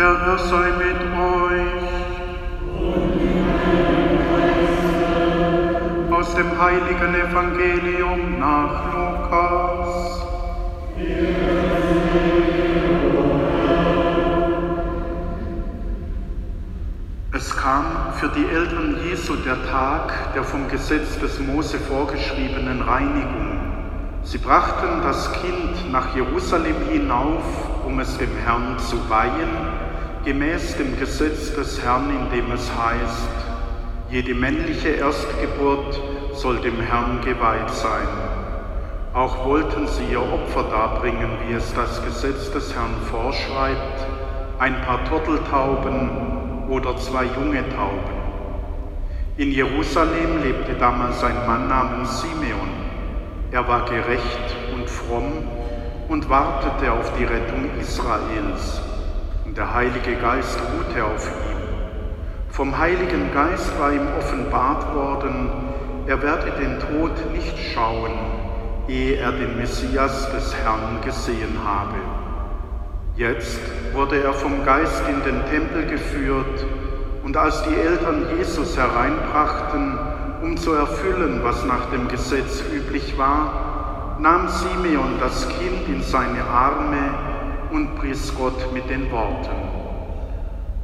Der Herr sei mit euch. Aus dem heiligen Evangelium nach Lukas. Es kam für die Eltern Jesu der Tag der vom Gesetz des Mose vorgeschriebenen Reinigung. Sie brachten das Kind nach Jerusalem hinauf, um es dem Herrn zu weihen, gemäß dem Gesetz des Herrn, in dem es heißt, jede männliche Erstgeburt soll dem Herrn geweiht sein. Auch wollten sie ihr Opfer darbringen, wie es das Gesetz des Herrn vorschreibt, ein paar Turteltauben oder zwei junge Tauben. In Jerusalem lebte damals ein Mann namens Simeon. Er war gerecht und fromm und wartete auf die Rettung Israels. Und der Heilige Geist ruhte auf ihm. Vom Heiligen Geist war ihm offenbart worden, er werde den Tod nicht schauen, ehe er den Messias des Herrn gesehen habe. Jetzt wurde er vom Geist in den Tempel geführt, und als die Eltern Jesus hereinbrachten, um zu erfüllen, was nach dem Gesetz üblich war, nahm Simeon das Kind in seine Arme und pries Gott mit den Worten.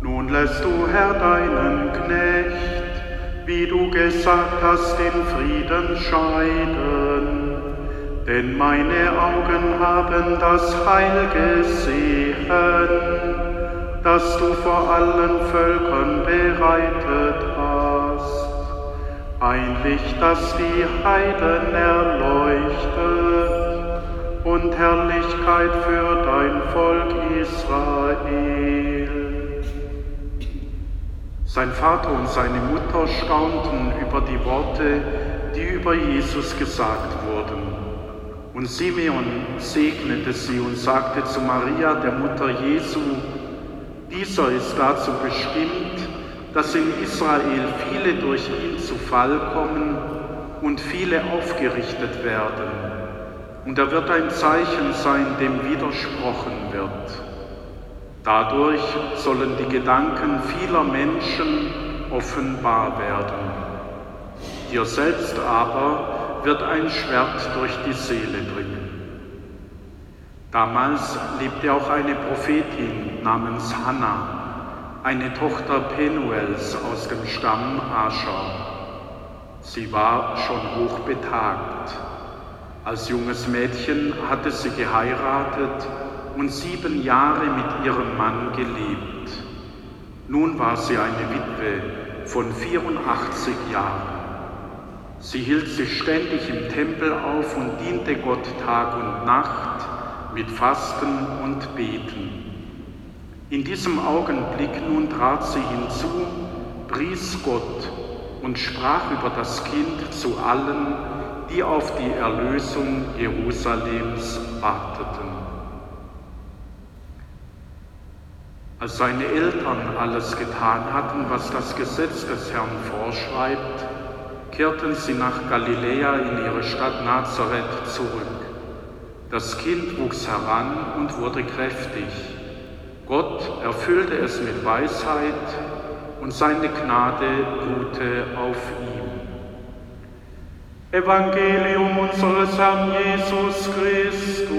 Nun lässt du, Herr, deinen Knecht, wie du gesagt hast, den Frieden scheiden. Denn meine Augen haben das Heil gesehen, das du vor allen Völkern bereitet hast. Ein Licht, das die Heiden erleuchtet und Herrlichkeit für dein Volk Israel. Sein Vater und seine Mutter staunten über die Worte, die über Jesus gesagt wurden. Und Simeon segnete sie und sagte zu Maria, der Mutter Jesu, dieser ist dazu bestimmt, dass in Israel viele durch ihn zu Fall kommen und viele aufgerichtet werden. Und er wird ein Zeichen sein, dem widersprochen wird. Dadurch sollen die Gedanken vieler Menschen offenbar werden. Dir selbst aber wird ein Schwert durch die Seele dringen. Damals lebte auch eine Prophetin namens Hannah, eine Tochter Penuels aus dem Stamm Ascher. Sie war schon hochbetagt. Als junges Mädchen hatte sie geheiratet und sieben Jahre mit ihrem Mann gelebt. Nun war sie eine Witwe von 84 Jahren. Sie hielt sich ständig im Tempel auf und diente Gott Tag und Nacht mit Fasten und Beten. In diesem Augenblick nun trat sie hinzu, pries Gott und sprach über das Kind zu allen, die auf die Erlösung Jerusalems warteten. Als seine Eltern alles getan hatten, was das Gesetz des Herrn vorschreibt, kehrten sie nach Galiläa in ihre Stadt Nazareth zurück. Das Kind wuchs heran und wurde kräftig. Gott erfüllte es mit Weisheit und seine Gnade ruhte auf ihm. Evangelium unseres Herrn Jesus Christus.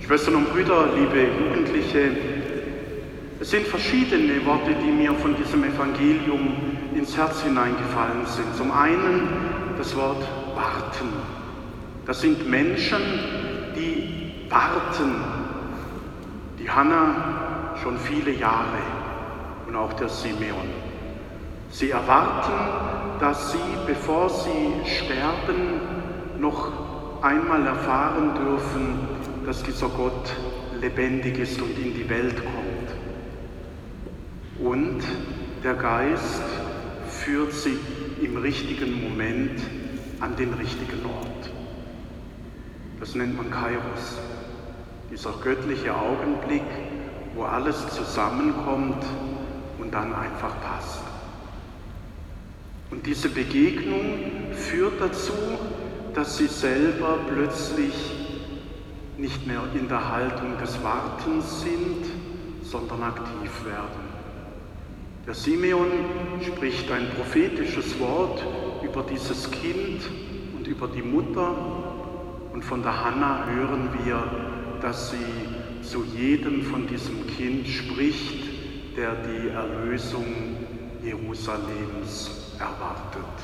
Schwestern und Brüder, liebe Jugendliche, es sind verschiedene Worte, die mir von diesem Evangelium ins Herz hineingefallen sind. Zum einen das Wort warten. Das sind Menschen, die warten. Die Hanna schon viele Jahre und auch der Simeon. Sie erwarten, dass sie, bevor sie sterben, noch einmal erfahren dürfen, dass dieser Gott lebendig ist und in die Welt kommt. Und der Geist führt sie im richtigen Moment an den richtigen Ort. Das nennt man Kairos, dieser göttliche Augenblick, wo alles zusammenkommt und dann einfach passt. Und diese Begegnung führt dazu, dass sie selber plötzlich nicht mehr in der Haltung des Wartens sind, sondern aktiv werden. Der Simeon spricht ein prophetisches Wort über dieses Kind und über die Mutter und von der Hanna hören wir, dass sie zu jedem von diesem Kind spricht, der die Erlösung Jerusalems erwartet.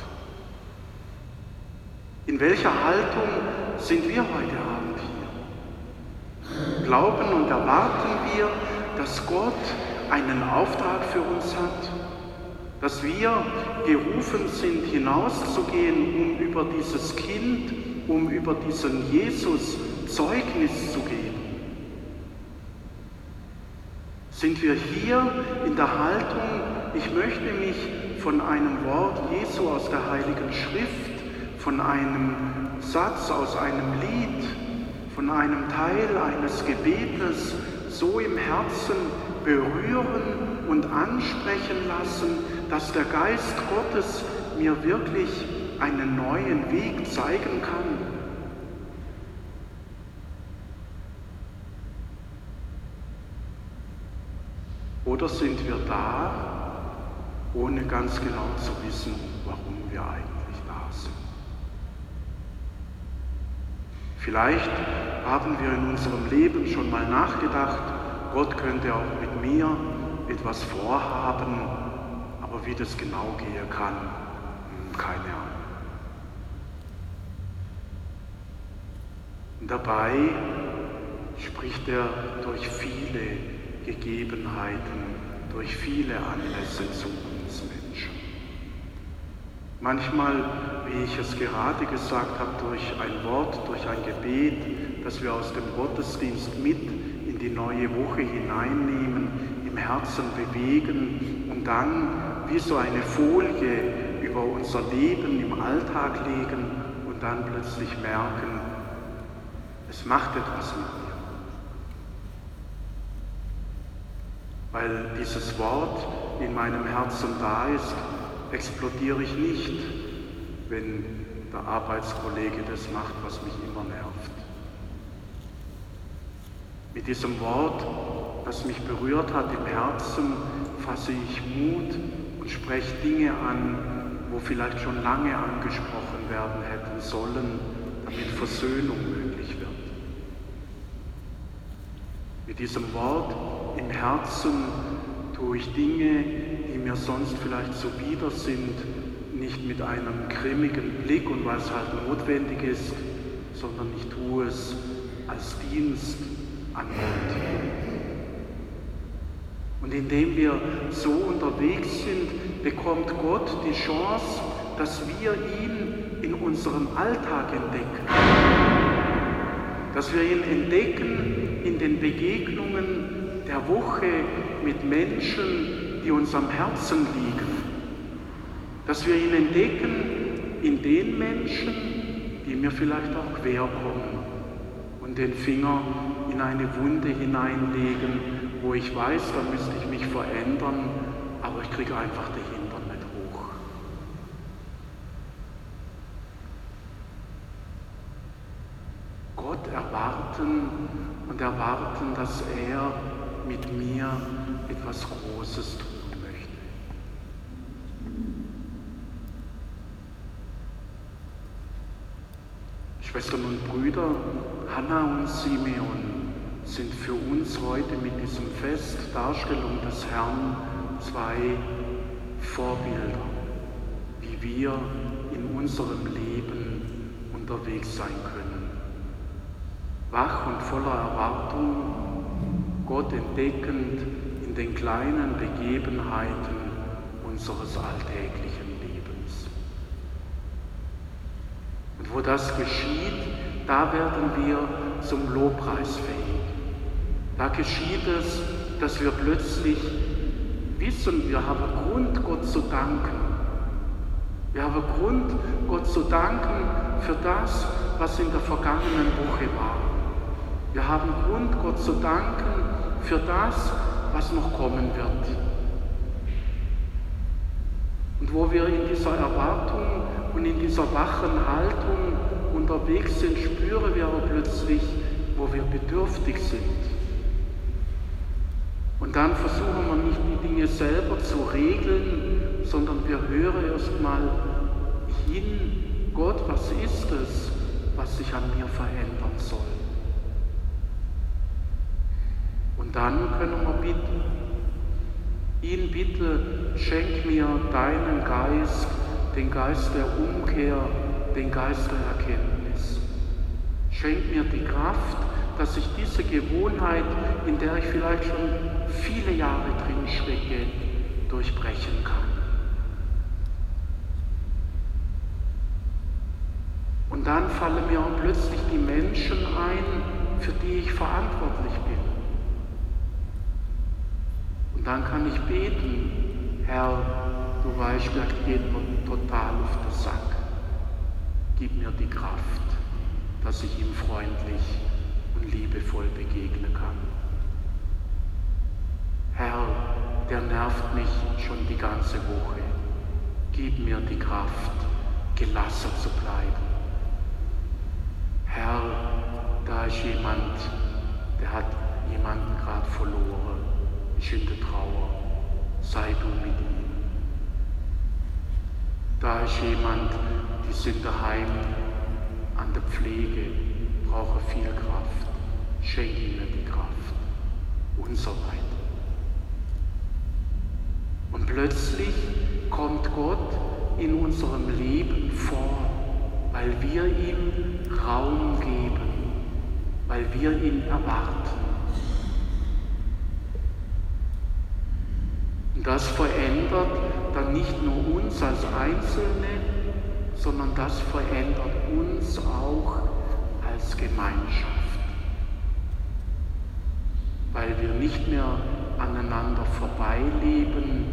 In welcher Haltung sind wir heute Abend hier? Glauben und erwarten wir, dass Gott einen Auftrag für uns hat, dass wir gerufen sind, hinauszugehen, um über dieses Kind, um über diesen Jesus Zeugnis zu geben. Sind wir hier in der Haltung, ich möchte mich von einem Wort Jesu aus der Heiligen Schrift, von einem Satz aus einem Lied, von einem Teil eines Gebetes so im Herzen berühren und ansprechen lassen, dass der Geist Gottes mir wirklich einen neuen Weg zeigen kann. Oder sind wir da, ohne ganz genau zu wissen, warum wir eigentlich da sind? Vielleicht haben wir in unserem Leben schon mal nachgedacht, Gott könnte auch mit mir etwas vorhaben, aber wie das genau gehen kann, hm, keine Ahnung. Dabei spricht er durch viele Gegebenheiten, durch viele Anlässe zu uns Menschen. Manchmal, wie ich es gerade gesagt habe, durch ein Wort, durch ein Gebet, das wir aus dem Gottesdienst mit in die neue Woche hineinnehmen, im Herzen bewegen und dann wie so eine Folie über unser Leben im Alltag legen und dann plötzlich merken, es macht etwas mit mir. Weil dieses Wort in meinem Herzen da ist, explodiere ich nicht, wenn der Arbeitskollege das macht, was mich immer nervt. Mit diesem Wort, das mich berührt hat im Herzen, fasse ich Mut und spreche Dinge an, wo vielleicht schon lange angesprochen werden hätten sollen, damit Versöhnung möglich wird. Mit diesem Wort im Herzen tue ich Dinge, die mir sonst vielleicht zuwider sind, nicht mit einem grimmigen Blick und weil es halt notwendig ist, sondern ich tue es als Dienst an Gott. Und indem wir so unterwegs sind, bekommt Gott die Chance, dass wir ihn in unserem Alltag entdecken. Dass wir ihn entdecken in den Begegnungen der Woche mit Menschen, die uns am Herzen liegen. Dass wir ihn entdecken in den Menschen, die mir vielleicht auch quer kommen und den Finger in eine Wunde hineinlegen, wo ich weiß, da müsste ich mich verändern, aber ich kriege einfach die Hintern nicht hoch. Gott erwarten und erwarten, dass er mit mir etwas Großes tun möchte. Schwestern und Brüder, Hannah und Simeon sind für uns heute mit diesem Fest Darstellung des Herrn zwei Vorbilder, wie wir in unserem Leben unterwegs sein können. Wach und voller Erwartung, Gott entdeckend in den kleinen Begebenheiten unseres alltäglichen Lebens. Und wo das geschieht, da werden wir zum Lobpreis fähig. Da geschieht es, dass wir plötzlich wissen, wir haben Grund, Gott zu danken. Wir haben Grund, Gott zu danken für das, was in der vergangenen Woche war. Wir haben Grund, Gott zu danken für das, was noch kommen wird. Und wo wir in dieser Erwartung und in dieser wachen Haltung unterwegs sind, spüren wir aber plötzlich, wo wir bedürftig sind. Und dann versuchen wir nicht die Dinge selber zu regeln, sondern wir hören erstmal hin, Gott, was ist es, was sich an mir verändern soll? Und dann können wir bitten, ihn bitte, schenk mir deinen Geist, den Geist der Umkehr, den Geist der Erkenntnis. Schenk mir die Kraft, dass ich diese Gewohnheit, in der ich vielleicht schon viele Jahre drin stecke, durchbrechen kann. Und dann fallen mir auch plötzlich die Menschen ein, für die ich verantwortlich bin. Dann kann ich beten, Herr, du weißt, der geht mir total auf den Sack. Gib mir die Kraft, dass ich ihm freundlich und liebevoll begegnen kann. Herr, der nervt mich schon die ganze Woche. Gib mir die Kraft, gelassen zu bleiben. Herr, da ist jemand, der hat jemanden gerade verloren, der Trauer. Sei du mit ihm. Da ist jemand, die sind daheim an der Pflege, brauchen viel Kraft. Schenk ihnen die Kraft und so weiter. Und plötzlich kommt Gott in unserem Leben vor, weil wir ihm Raum geben, weil wir ihn erwarten. Das verändert dann nicht nur uns als Einzelne, sondern das verändert uns auch als Gemeinschaft. Weil wir nicht mehr aneinander vorbeileben,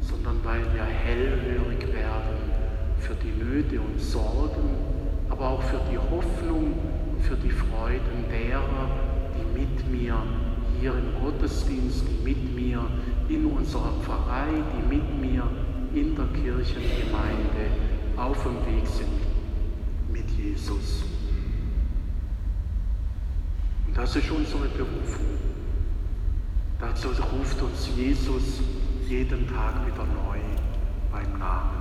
sondern weil wir hellhörig werden für die Nöte und Sorgen, aber auch für die Hoffnung und für die Freuden derer, die mit mir im Gottesdienst, die mit mir in unserer Pfarrei, die mit mir in der Kirchengemeinde auf dem Weg sind mit Jesus. Und das ist unsere Berufung. Dazu ruft uns Jesus jeden Tag wieder neu beim Namen. Amen.